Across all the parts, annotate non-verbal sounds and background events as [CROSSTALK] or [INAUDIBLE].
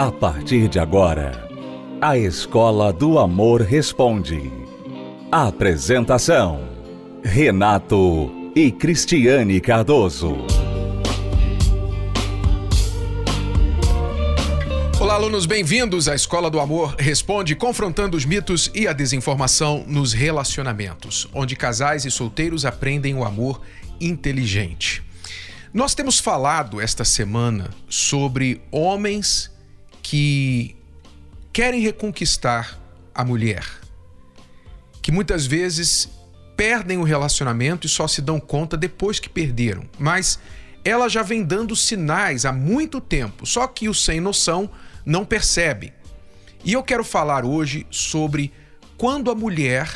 A partir de agora, a Escola do Amor Responde. Apresentação: Renato e Cristiane Cardoso. Olá, alunos, bem-vindos à Escola do Amor Responde, confrontando os mitos e a desinformação nos relacionamentos, onde casais e solteiros aprendem o amor inteligente. Nós temos falado esta semana sobre homens que querem reconquistar a mulher, que muitas vezes perdem o relacionamento e só se dão conta depois que perderam, mas ela já vem dando sinais há muito tempo, só que o sem noção não percebe. E eu quero falar hoje sobre quando a mulher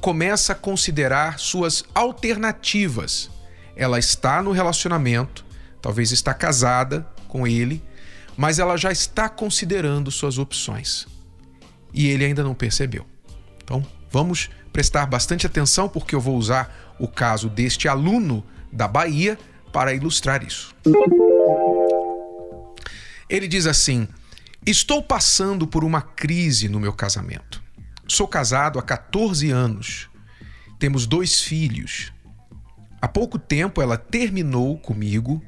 começa a considerar suas alternativas ela está no relacionamento, talvez está casada com ele, mas ela já está considerando suas opções. E ele ainda não percebeu. Então, vamos prestar bastante atenção porque eu vou usar o caso deste aluno da Bahia para ilustrar isso. Ele diz assim: Estou passando por uma crise no meu casamento. Sou casado há 14 anos. Temos dois filhos. Há pouco tempo ela terminou comigo,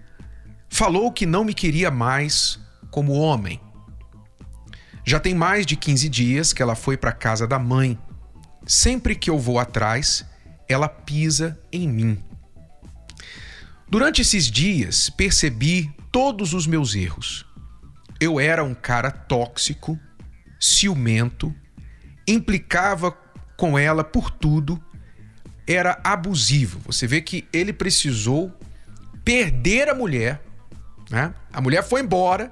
falou que não me queria mais como homem. Já tem mais de 15 dias que ela foi para casa da mãe. Sempre que eu vou atrás, ela pisa em mim. Durante esses dias, percebi todos os meus erros. Eu era um cara tóxico, ciumento, implicava com ela por tudo era abusivo. Você vê que ele precisou perder a mulher, né? A mulher foi embora,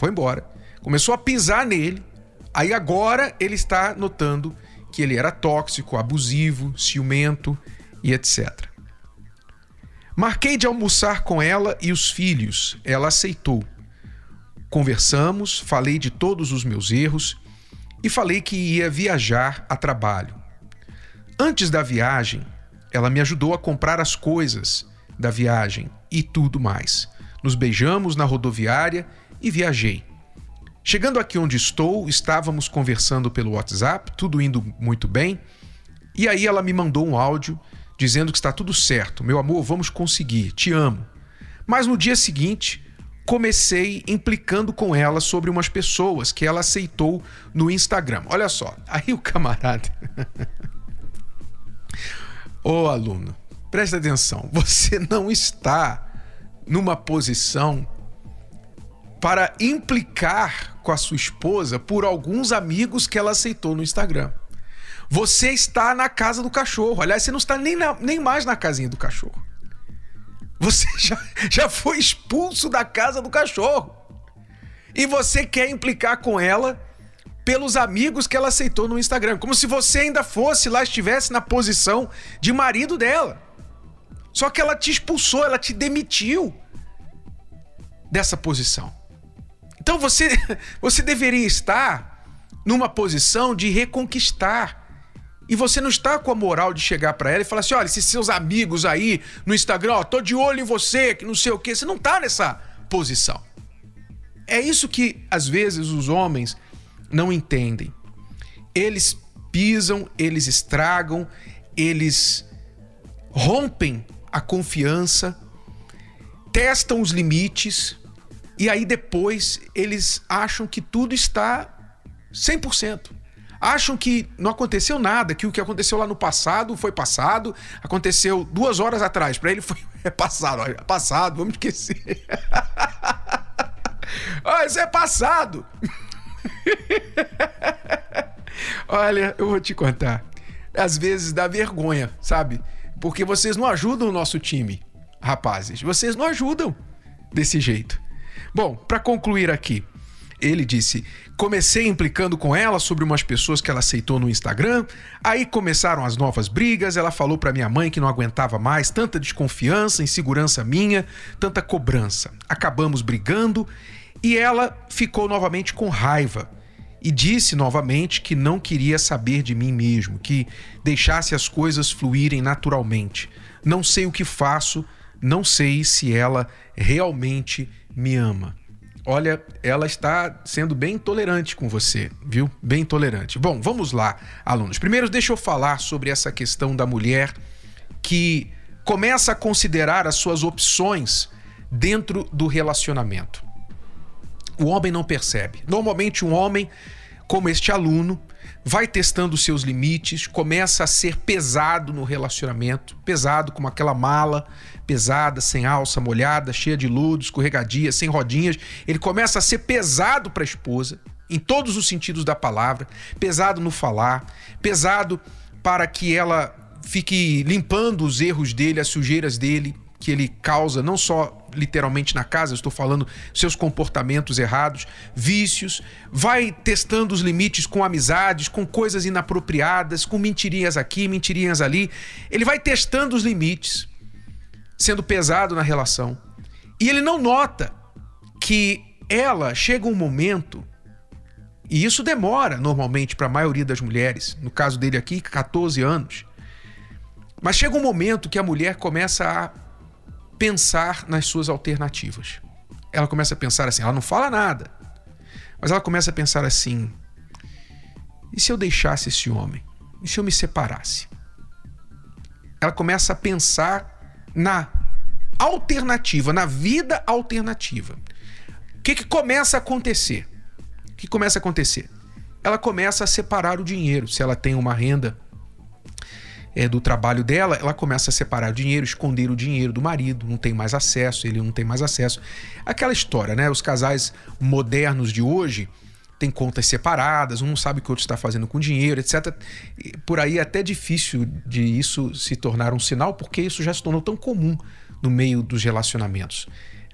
foi embora, começou a pisar nele. Aí agora ele está notando que ele era tóxico, abusivo, ciumento e etc. Marquei de almoçar com ela e os filhos. Ela aceitou. Conversamos, falei de todos os meus erros e falei que ia viajar a trabalho. Antes da viagem, ela me ajudou a comprar as coisas da viagem e tudo mais. Nos beijamos na rodoviária e viajei. Chegando aqui onde estou, estávamos conversando pelo WhatsApp, tudo indo muito bem. E aí ela me mandou um áudio dizendo que está tudo certo. Meu amor, vamos conseguir. Te amo. Mas no dia seguinte, comecei implicando com ela sobre umas pessoas que ela aceitou no Instagram. Olha só, aí o camarada [LAUGHS] Ô aluno, preste atenção, você não está numa posição para implicar com a sua esposa por alguns amigos que ela aceitou no Instagram. Você está na casa do cachorro. Aliás, você não está nem, na, nem mais na casinha do cachorro. Você [LAUGHS] já, já foi expulso da casa do cachorro. E você quer implicar com ela pelos amigos que ela aceitou no Instagram, como se você ainda fosse lá, estivesse na posição de marido dela. Só que ela te expulsou, ela te demitiu dessa posição. Então você, [LAUGHS] você deveria estar numa posição de reconquistar. E você não está com a moral de chegar para ela e falar assim: olha, esses seus amigos aí no Instagram, ó, tô de olho em você, que não sei o quê. Você não está nessa posição. É isso que às vezes os homens não entendem. Eles pisam, eles estragam, eles rompem a confiança, testam os limites e aí depois eles acham que tudo está 100%. Acham que não aconteceu nada, que o que aconteceu lá no passado foi passado, aconteceu duas horas atrás. Para ele foi [LAUGHS] é passado, é passado, vamos esquecer. [LAUGHS] ah, isso é passado. [LAUGHS] Olha, eu vou te contar. Às vezes dá vergonha, sabe? Porque vocês não ajudam o nosso time, rapazes. Vocês não ajudam desse jeito. Bom, para concluir aqui, ele disse: comecei implicando com ela sobre umas pessoas que ela aceitou no Instagram. Aí começaram as novas brigas. Ela falou para minha mãe que não aguentava mais tanta desconfiança, insegurança minha, tanta cobrança. Acabamos brigando e ela ficou novamente com raiva e disse novamente que não queria saber de mim mesmo, que deixasse as coisas fluírem naturalmente. Não sei o que faço, não sei se ela realmente me ama. olha, ela está sendo bem intolerante com você, viu? Bem intolerante. Bom, vamos lá, alunos. Primeiro, deixa eu falar sobre essa questão da mulher que começa a considerar as suas opções dentro do relacionamento. O homem não percebe. Normalmente, um homem, como este aluno, vai testando os seus limites, começa a ser pesado no relacionamento, pesado como aquela mala pesada, sem alça, molhada, cheia de lodo, escorregadia, sem rodinhas. Ele começa a ser pesado para a esposa, em todos os sentidos da palavra, pesado no falar, pesado para que ela fique limpando os erros dele, as sujeiras dele, que ele causa, não só literalmente na casa, estou falando seus comportamentos errados, vícios, vai testando os limites com amizades, com coisas inapropriadas, com mentirinhas aqui, mentirinhas ali. Ele vai testando os limites, sendo pesado na relação. E ele não nota que ela chega um momento e isso demora normalmente para a maioria das mulheres, no caso dele aqui, 14 anos. Mas chega um momento que a mulher começa a pensar nas suas alternativas. Ela começa a pensar assim, ela não fala nada, mas ela começa a pensar assim: e se eu deixasse esse homem? E se eu me separasse? Ela começa a pensar na alternativa, na vida alternativa. O que, que começa a acontecer? O que começa a acontecer? Ela começa a separar o dinheiro. Se ela tem uma renda é, do trabalho dela, ela começa a separar o dinheiro, esconder o dinheiro do marido, não tem mais acesso, ele não tem mais acesso. Aquela história, né? Os casais modernos de hoje têm contas separadas, um não sabe o que o outro está fazendo com o dinheiro, etc. Por aí é até difícil de isso se tornar um sinal, porque isso já se tornou tão comum no meio dos relacionamentos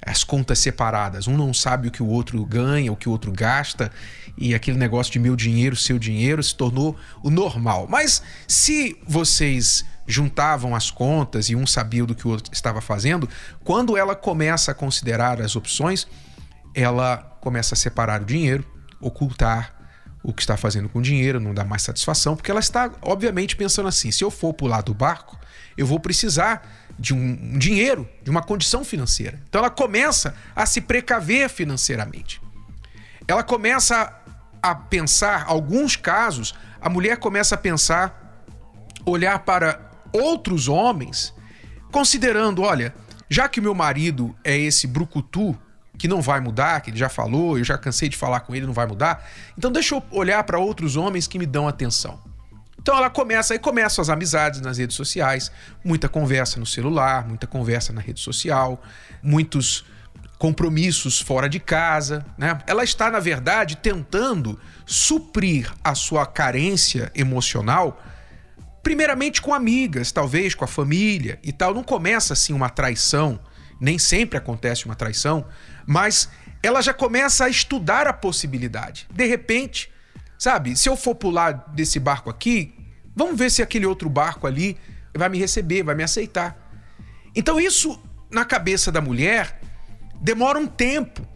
as contas separadas. Um não sabe o que o outro ganha, o que o outro gasta, e aquele negócio de meu dinheiro, seu dinheiro se tornou o normal. Mas se vocês juntavam as contas e um sabia do que o outro estava fazendo, quando ela começa a considerar as opções, ela começa a separar o dinheiro, ocultar o que está fazendo com o dinheiro, não dá mais satisfação, porque ela está, obviamente, pensando assim: se eu for pular do barco, eu vou precisar de um dinheiro, de uma condição financeira. Então ela começa a se precaver financeiramente. Ela começa a pensar, alguns casos, a mulher começa a pensar, olhar para outros homens, considerando, olha, já que meu marido é esse brucutu que não vai mudar, que ele já falou, eu já cansei de falar com ele, não vai mudar, então deixa eu olhar para outros homens que me dão atenção. Então ela começa, aí começam as amizades nas redes sociais, muita conversa no celular, muita conversa na rede social, muitos compromissos fora de casa, né? Ela está, na verdade, tentando suprir a sua carência emocional, primeiramente com amigas, talvez com a família e tal. Não começa assim uma traição, nem sempre acontece uma traição, mas ela já começa a estudar a possibilidade. De repente, sabe, se eu for pular desse barco aqui, Vamos ver se aquele outro barco ali vai me receber, vai me aceitar. Então, isso na cabeça da mulher demora um tempo.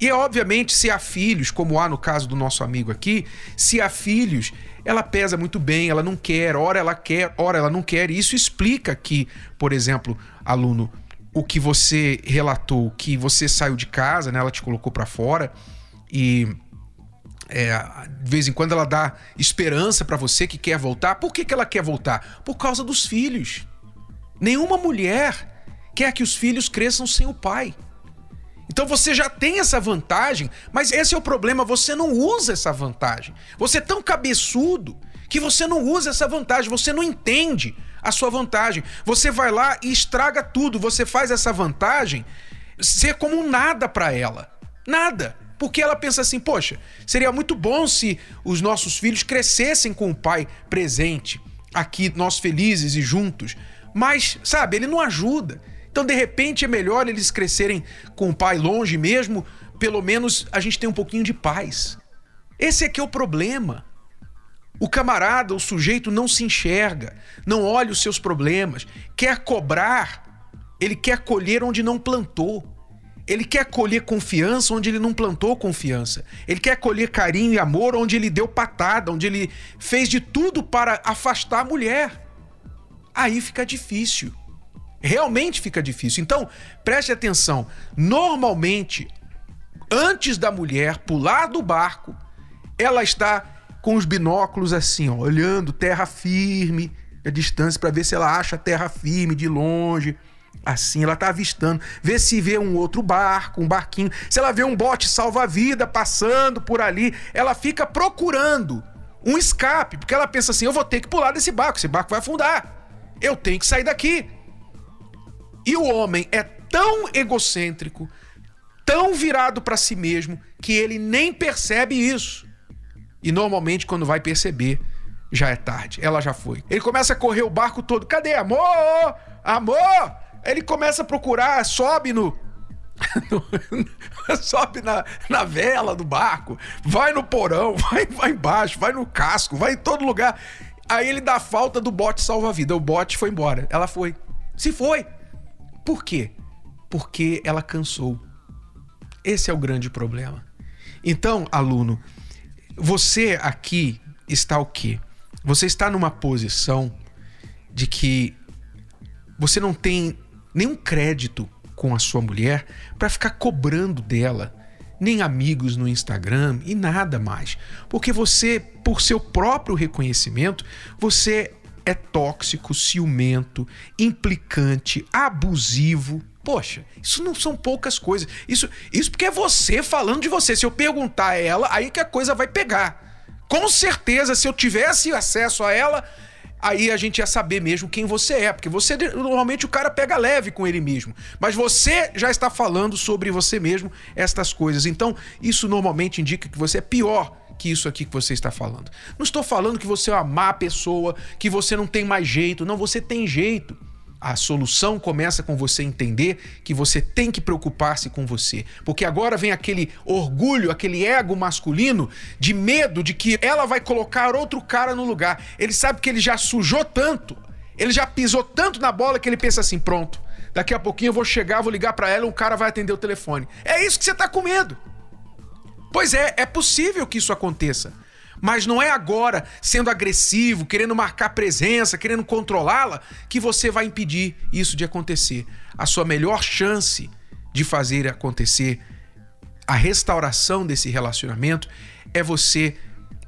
E obviamente, se há filhos, como há no caso do nosso amigo aqui, se há filhos, ela pesa muito bem, ela não quer, ora ela quer, ora ela não quer. E isso explica que, por exemplo, aluno, o que você relatou, que você saiu de casa, né, ela te colocou para fora e é, de vez em quando ela dá esperança para você que quer voltar. Por que, que ela quer voltar? Por causa dos filhos. Nenhuma mulher quer que os filhos cresçam sem o pai. Então você já tem essa vantagem, mas esse é o problema, você não usa essa vantagem. Você é tão cabeçudo que você não usa essa vantagem, você não entende a sua vantagem. Você vai lá e estraga tudo, você faz essa vantagem ser como um nada para ela. Nada. Porque ela pensa assim: poxa, seria muito bom se os nossos filhos crescessem com o pai presente, aqui, nós felizes e juntos. Mas, sabe, ele não ajuda. Então, de repente, é melhor eles crescerem com o pai longe mesmo, pelo menos a gente tem um pouquinho de paz. Esse é que é o problema. O camarada, o sujeito não se enxerga, não olha os seus problemas, quer cobrar, ele quer colher onde não plantou. Ele quer colher confiança onde ele não plantou confiança. Ele quer colher carinho e amor onde ele deu patada, onde ele fez de tudo para afastar a mulher. Aí fica difícil. Realmente fica difícil. Então, preste atenção. Normalmente, antes da mulher pular do barco, ela está com os binóculos assim, ó, olhando terra firme, a distância para ver se ela acha terra firme de longe. Assim, ela tá avistando, vê se vê um outro barco, um barquinho. Se ela vê um bote salva-vida passando por ali, ela fica procurando um escape, porque ela pensa assim: eu vou ter que pular desse barco, esse barco vai afundar. Eu tenho que sair daqui. E o homem é tão egocêntrico, tão virado para si mesmo, que ele nem percebe isso. E normalmente, quando vai perceber, já é tarde. Ela já foi. Ele começa a correr o barco todo. Cadê amor? Amor! Ele começa a procurar, sobe [LAUGHS] no. sobe na, na vela do barco, vai no porão, [LAUGHS] vai, vai embaixo, vai no casco, vai em todo lugar. Aí ele dá falta do bote salva-vida. O bote foi embora. Ela foi. Se foi. Por quê? Porque ela cansou. Esse é o grande problema. Então, aluno, você aqui está o quê? Você está numa posição de que você não tem nenhum crédito com a sua mulher para ficar cobrando dela, nem amigos no Instagram e nada mais. Porque você, por seu próprio reconhecimento, você é tóxico, ciumento, implicante, abusivo. Poxa, isso não são poucas coisas. Isso, isso porque é você falando de você. Se eu perguntar a ela, aí que a coisa vai pegar. Com certeza, se eu tivesse acesso a ela, aí a gente ia saber mesmo quem você é, porque você normalmente o cara pega leve com ele mesmo, mas você já está falando sobre você mesmo estas coisas. Então, isso normalmente indica que você é pior que isso aqui que você está falando. Não estou falando que você é uma má pessoa, que você não tem mais jeito, não, você tem jeito. A solução começa com você entender que você tem que preocupar-se com você. Porque agora vem aquele orgulho, aquele ego masculino de medo de que ela vai colocar outro cara no lugar. Ele sabe que ele já sujou tanto, ele já pisou tanto na bola que ele pensa assim: pronto, daqui a pouquinho eu vou chegar, vou ligar para ela um cara vai atender o telefone. É isso que você tá com medo. Pois é, é possível que isso aconteça. Mas não é agora, sendo agressivo, querendo marcar presença, querendo controlá-la, que você vai impedir isso de acontecer. A sua melhor chance de fazer acontecer a restauração desse relacionamento é você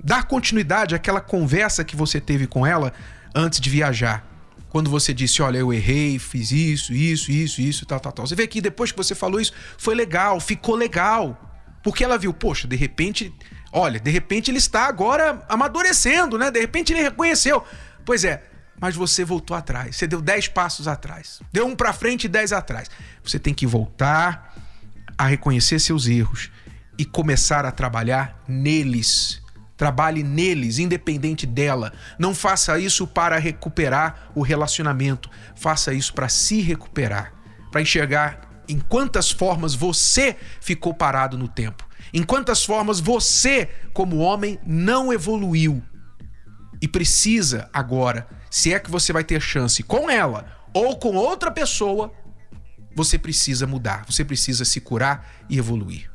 dar continuidade àquela conversa que você teve com ela antes de viajar. Quando você disse, olha, eu errei, fiz isso, isso, isso, isso, tal, tal, tal. Você vê que depois que você falou isso, foi legal, ficou legal. Porque ela viu, poxa, de repente Olha, de repente ele está agora amadurecendo, né? De repente ele reconheceu. Pois é, mas você voltou atrás. Você deu 10 passos atrás. Deu um para frente e 10 atrás. Você tem que voltar a reconhecer seus erros e começar a trabalhar neles. Trabalhe neles, independente dela. Não faça isso para recuperar o relacionamento. Faça isso para se recuperar, para enxergar em quantas formas você ficou parado no tempo em quantas formas você, como homem, não evoluiu e precisa agora, se é que você vai ter chance com ela ou com outra pessoa, você precisa mudar, você precisa se curar e evoluir.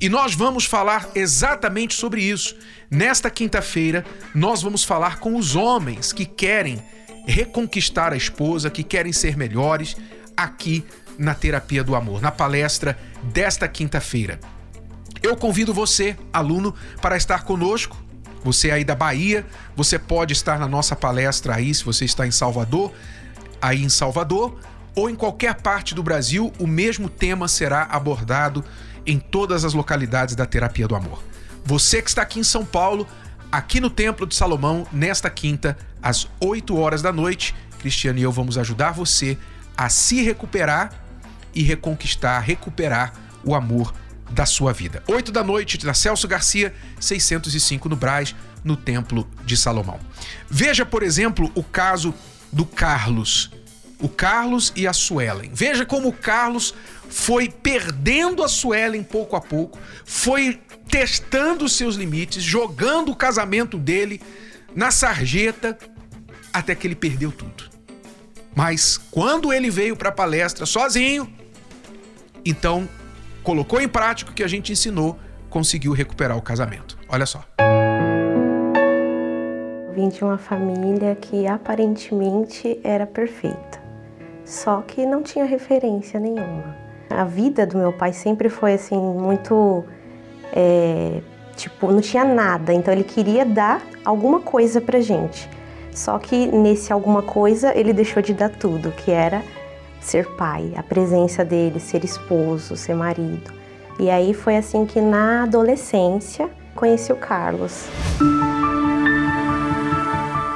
E nós vamos falar exatamente sobre isso. Nesta quinta-feira, nós vamos falar com os homens que querem reconquistar a esposa, que querem ser melhores, aqui na Terapia do Amor, na palestra desta quinta-feira. Eu convido você, aluno, para estar conosco. Você aí da Bahia, você pode estar na nossa palestra aí, se você está em Salvador, aí em Salvador, ou em qualquer parte do Brasil, o mesmo tema será abordado em todas as localidades da Terapia do Amor. Você que está aqui em São Paulo, aqui no Templo de Salomão, nesta quinta, às 8 horas da noite, Cristiano e eu vamos ajudar você a se recuperar e reconquistar, recuperar o amor da sua vida. 8 da noite, na Celso Garcia, 605 no Braz, no Templo de Salomão. Veja, por exemplo, o caso do Carlos. O Carlos e a Suelen. Veja como o Carlos foi perdendo a Suelen pouco a pouco, foi testando os seus limites, jogando o casamento dele na sarjeta, até que ele perdeu tudo. Mas quando ele veio para a palestra sozinho, então colocou em prática o que a gente ensinou, conseguiu recuperar o casamento. Olha só. Vim de uma família que aparentemente era perfeita, só que não tinha referência nenhuma. A vida do meu pai sempre foi assim muito é, tipo não tinha nada, então ele queria dar alguma coisa pra gente. Só que nesse alguma coisa ele deixou de dar tudo, que era ser pai, a presença dele, ser esposo, ser marido. E aí foi assim que na adolescência conheci o Carlos.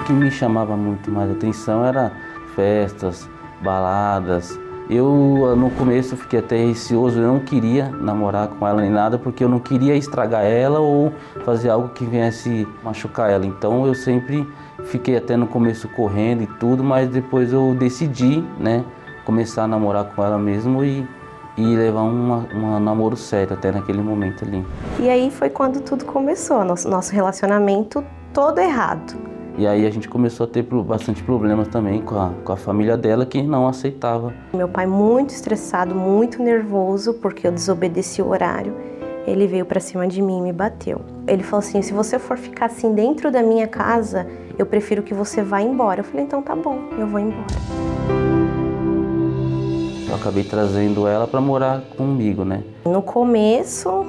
O que me chamava muito mais atenção era festas, baladas. Eu no começo fiquei até receoso, eu não queria namorar com ela nem nada porque eu não queria estragar ela ou fazer algo que viesse machucar ela. Então eu sempre fiquei até no começo correndo e tudo, mas depois eu decidi, né, começar a namorar com ela mesmo e, e levar um namoro sério até naquele momento ali. E aí foi quando tudo começou, nosso, nosso relacionamento todo errado. E aí a gente começou a ter bastante problemas também com a, com a família dela que não aceitava. Meu pai muito estressado, muito nervoso porque eu desobedeci o horário. Ele veio para cima de mim e me bateu. Ele falou assim: "Se você for ficar assim dentro da minha casa, eu prefiro que você vá embora". Eu falei: "Então tá bom, eu vou embora". Acabei trazendo ela para morar comigo, né? No começo,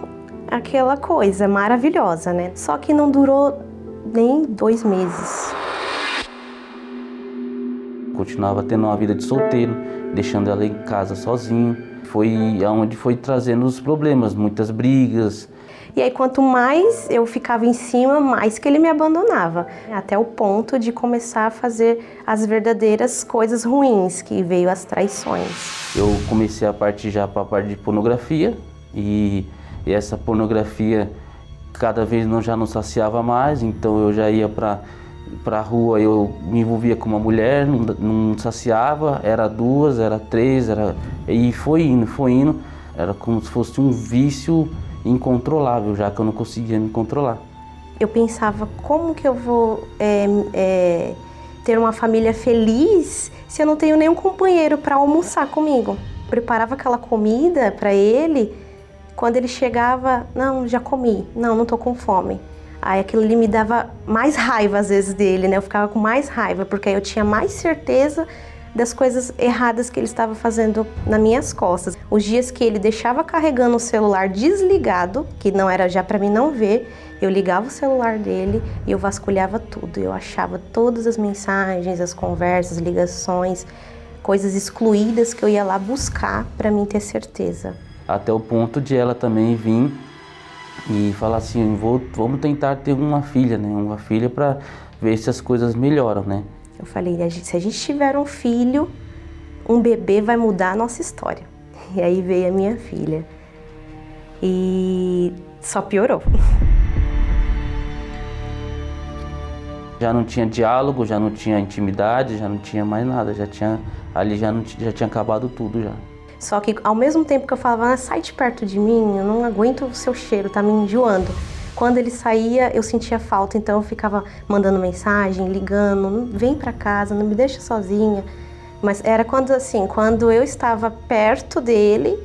aquela coisa maravilhosa, né? Só que não durou nem dois meses. Continuava tendo uma vida de solteiro, deixando ela em casa sozinho. Foi aonde foi trazendo os problemas, muitas brigas, e aí, quanto mais eu ficava em cima, mais que ele me abandonava. Até o ponto de começar a fazer as verdadeiras coisas ruins, que veio as traições. Eu comecei a partir já para a parte de pornografia e, essa pornografia cada vez não já não saciava mais, então eu já ia para para a rua, eu me envolvia com uma mulher, não, não saciava, era duas, era três, era e foi indo, foi indo, era como se fosse um vício incontrolável, já que eu não conseguia me controlar. Eu pensava, como que eu vou é, é, ter uma família feliz se eu não tenho nenhum companheiro para almoçar comigo? Preparava aquela comida para ele, quando ele chegava, não, já comi, não, não tô com fome. Aí aquilo ali me dava mais raiva às vezes dele, né? Eu ficava com mais raiva, porque aí eu tinha mais certeza das coisas erradas que ele estava fazendo nas minhas costas. Os dias que ele deixava carregando o celular desligado, que não era já para mim não ver, eu ligava o celular dele e eu vasculhava tudo. Eu achava todas as mensagens, as conversas, ligações, coisas excluídas que eu ia lá buscar para mim ter certeza. Até o ponto de ela também vir e falar assim, vou, vamos tentar ter uma filha, né? Uma filha para ver se as coisas melhoram, né? Eu falei, se a gente tiver um filho, um bebê vai mudar a nossa história. E aí veio a minha filha. E só piorou. Já não tinha diálogo, já não tinha intimidade, já não tinha mais nada, já tinha ali já não já tinha acabado tudo já. Só que ao mesmo tempo que eu falava, ah, sai de perto de mim, eu não aguento o seu cheiro, tá me enjoando. Quando ele saía, eu sentia falta, então eu ficava mandando mensagem, ligando, vem para casa, não me deixa sozinha. Mas era quando assim, quando eu estava perto dele,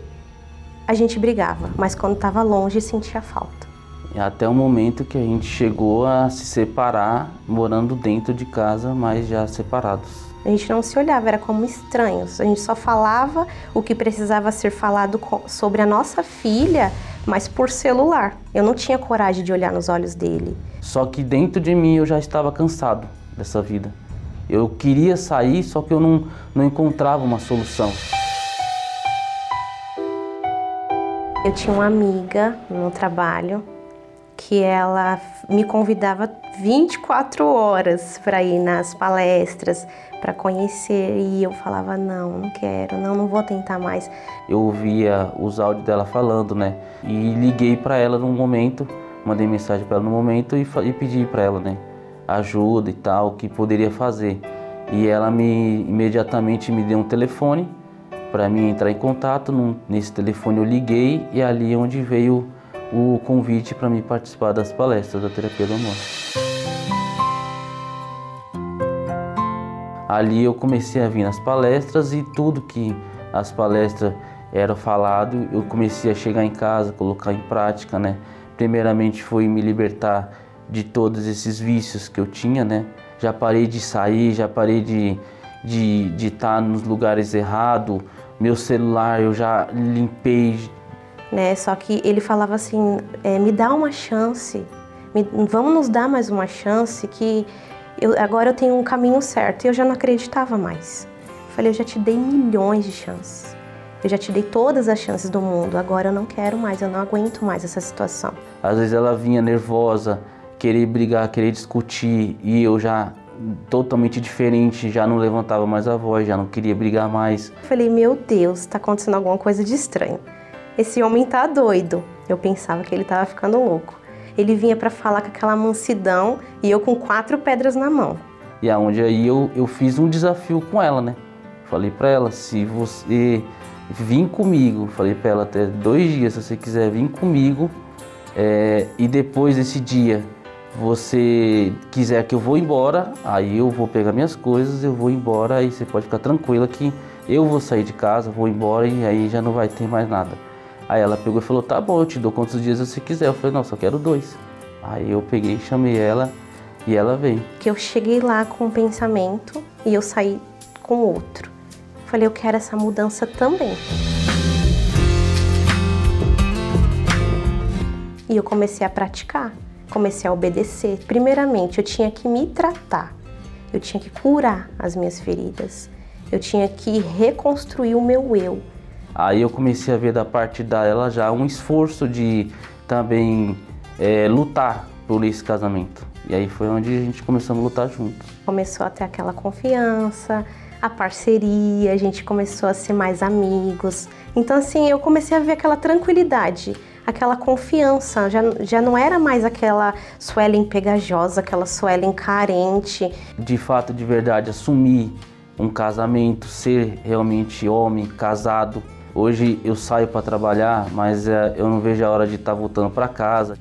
a gente brigava, mas quando estava longe, sentia falta. Até o momento que a gente chegou a se separar, morando dentro de casa, mas já separados. A gente não se olhava, era como estranhos. A gente só falava o que precisava ser falado sobre a nossa filha, mas por celular. Eu não tinha coragem de olhar nos olhos dele. Só que dentro de mim eu já estava cansado dessa vida. Eu queria sair, só que eu não, não encontrava uma solução. Eu tinha uma amiga no trabalho que ela me convidava 24 horas para ir nas palestras, para conhecer e eu falava não, não quero, não, não vou tentar mais. Eu ouvia os áudios dela falando, né? E liguei para ela num momento, mandei mensagem para ela no momento e, e pedi para ela, né? Ajuda e tal, o que poderia fazer. E ela me imediatamente me deu um telefone para mim entrar em contato. Nesse telefone eu liguei e é ali onde veio o convite para me participar das palestras da terapia do amor. Ali eu comecei a vir nas palestras e tudo que as palestras eram falado, eu comecei a chegar em casa, colocar em prática, né? Primeiramente foi me libertar de todos esses vícios que eu tinha, né? Já parei de sair, já parei de de estar nos lugares errados, meu celular eu já limpei. Né? Só que ele falava assim, é, me dá uma chance, me, vamos nos dar mais uma chance que eu, agora eu tenho um caminho certo. E eu já não acreditava mais. Falei, eu já te dei milhões de chances. Eu já te dei todas as chances do mundo. Agora eu não quero mais, eu não aguento mais essa situação. Às vezes ela vinha nervosa, querer brigar, querer discutir, e eu já totalmente diferente, já não levantava mais a voz, já não queria brigar mais. Falei, meu Deus, está acontecendo alguma coisa de estranho. Esse homem tá doido. Eu pensava que ele estava ficando louco. Ele vinha para falar com aquela mansidão e eu com quatro pedras na mão. E aonde aí eu, eu fiz um desafio com ela, né? Falei para ela, se você vir comigo, falei para ela até dois dias, se você quiser vir comigo, é, e depois desse dia você quiser que eu vou embora, aí eu vou pegar minhas coisas, eu vou embora, aí você pode ficar tranquila que eu vou sair de casa, vou embora e aí já não vai ter mais nada. Aí ela pegou e falou, tá bom, eu te dou quantos dias você quiser. Eu falei, não, só quero dois. Aí eu peguei, chamei ela e ela veio. Que eu cheguei lá com um pensamento e eu saí com outro. Falei, eu quero essa mudança também. E eu comecei a praticar, comecei a obedecer. Primeiramente, eu tinha que me tratar, eu tinha que curar as minhas feridas, eu tinha que reconstruir o meu eu. Aí eu comecei a ver da parte dela já um esforço de também é, lutar por esse casamento. E aí foi onde a gente começou a lutar juntos. Começou a ter aquela confiança, a parceria, a gente começou a ser mais amigos. Então, assim, eu comecei a ver aquela tranquilidade, aquela confiança. Já, já não era mais aquela Suelen pegajosa, aquela Suelen carente. De fato, de verdade, assumir um casamento, ser realmente homem, casado, Hoje eu saio para trabalhar, mas é, eu não vejo a hora de estar tá voltando para casa.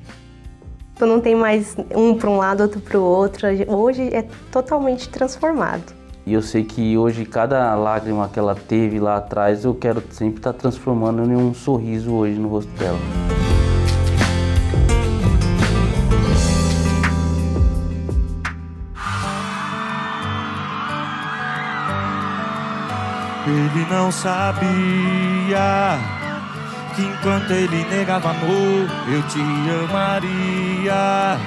Tu não tem mais um para um lado, outro para o outro. Hoje é totalmente transformado. E eu sei que hoje cada lágrima que ela teve lá atrás, eu quero sempre estar tá transformando em um sorriso hoje no rosto dela. Ele não sabia que enquanto ele negava amor, eu te amaria.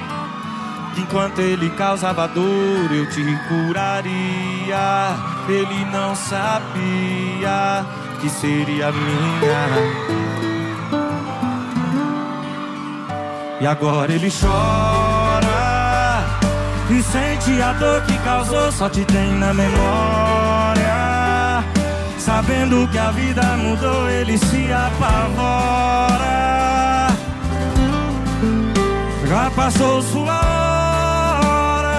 Que enquanto ele causava dor, eu te curaria. Ele não sabia que seria minha. E agora ele chora e sente a dor que causou, só te tem na memória. Sabendo que a vida mudou, ele se apavora. Já passou sua hora.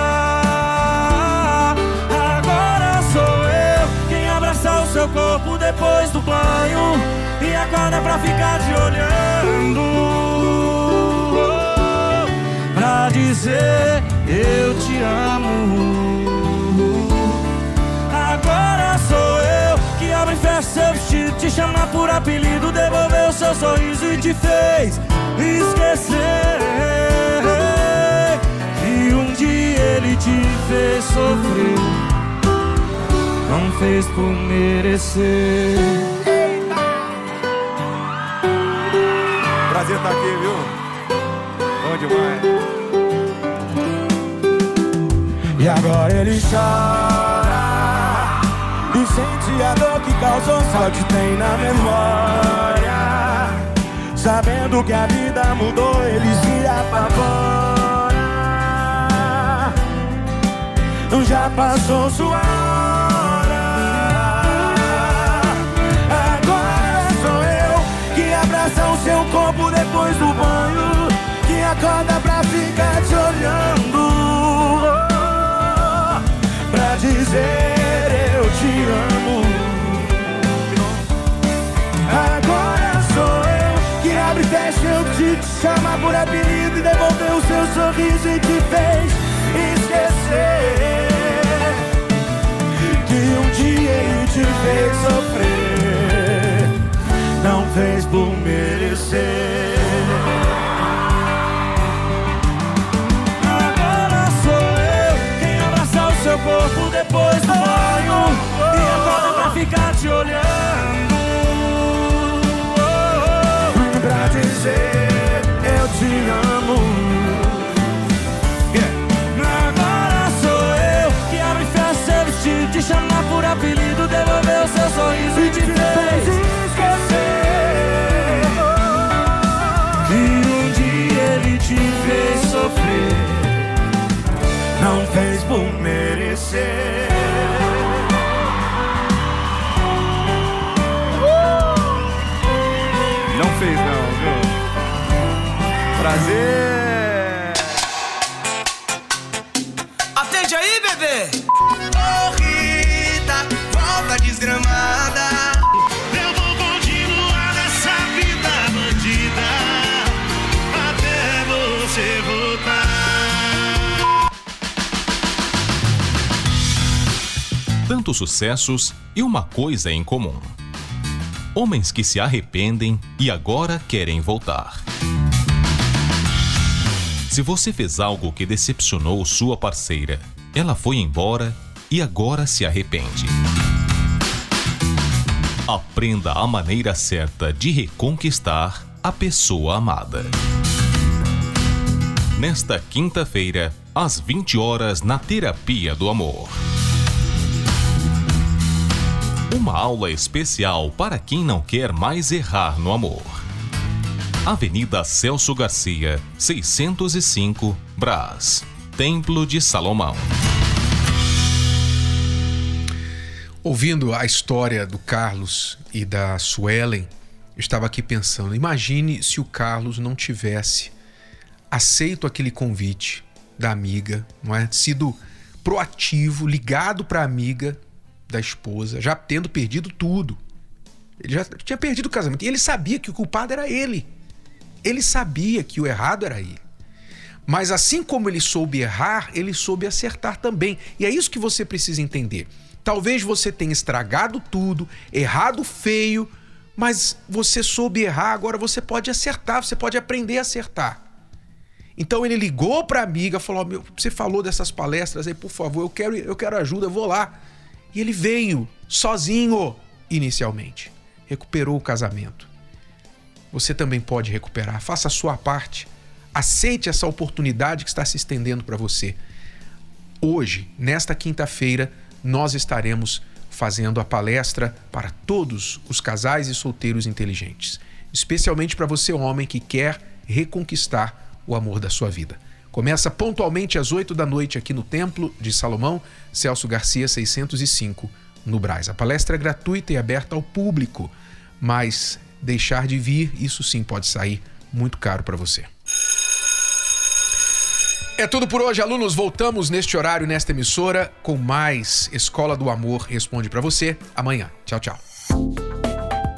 Agora sou eu quem abraça o seu corpo depois do banho. E acorda pra ficar te olhando. Pra dizer eu te amo. Seu vestido, te chamar por apelido, devolveu o seu sorriso e te fez esquecer que um dia ele te fez sofrer, não fez por merecer. Prazer estar tá aqui, viu? Bom demais. E agora ele chora e sente a dor que causou só te tem na memória. Sabendo que a vida mudou, ele se apavora. Já passou sua hora. Agora sou eu que abraça o seu corpo depois do banho. Que acorda pra chamar por apelido e devolver o seu sorriso e te fez esquecer que um dia ele te fez sofrer, não fez por merecer. Agora sou eu quem abraça o seu corpo depois do banho e acorda pra ficar te olhando. Pra dizer é agora sou eu que abre o céu e te chamar por apelido, devolver o seu sorriso e, te, te fez esquecer. Que um dia ele te fez sofrer, não fez por merecer. Tantos sucessos e uma coisa em comum. Homens que se arrependem e agora querem voltar. Se você fez algo que decepcionou sua parceira, ela foi embora e agora se arrepende. Aprenda a maneira certa de reconquistar a pessoa amada. Nesta quinta-feira, às 20 horas, na Terapia do Amor. Uma aula especial para quem não quer mais errar no amor. Avenida Celso Garcia, 605, Brás. Templo de Salomão. Ouvindo a história do Carlos e da Suelen, estava aqui pensando: imagine se o Carlos não tivesse aceito aquele convite da amiga, não é? Sido proativo, ligado para a amiga da esposa, já tendo perdido tudo. Ele já tinha perdido o casamento. E ele sabia que o culpado era ele. Ele sabia que o errado era ele. Mas assim como ele soube errar, ele soube acertar também. E é isso que você precisa entender. Talvez você tenha estragado tudo, errado feio, mas você soube errar, agora você pode acertar, você pode aprender a acertar. Então ele ligou para a amiga, falou: "Meu, você falou dessas palestras aí, por favor, eu quero, eu quero ajuda, eu vou lá". E ele veio sozinho inicialmente. Recuperou o casamento. Você também pode recuperar. Faça a sua parte. Aceite essa oportunidade que está se estendendo para você. Hoje, nesta quinta-feira, nós estaremos fazendo a palestra para todos os casais e solteiros inteligentes, especialmente para você, homem que quer reconquistar o amor da sua vida. Começa pontualmente às 8 da noite aqui no Templo de Salomão, Celso Garcia 605, no Braz. A palestra é gratuita e aberta ao público, mas deixar de vir, isso sim pode sair muito caro para você. É tudo por hoje, alunos. Voltamos neste horário, nesta emissora, com mais Escola do Amor Responde para você amanhã. Tchau, tchau.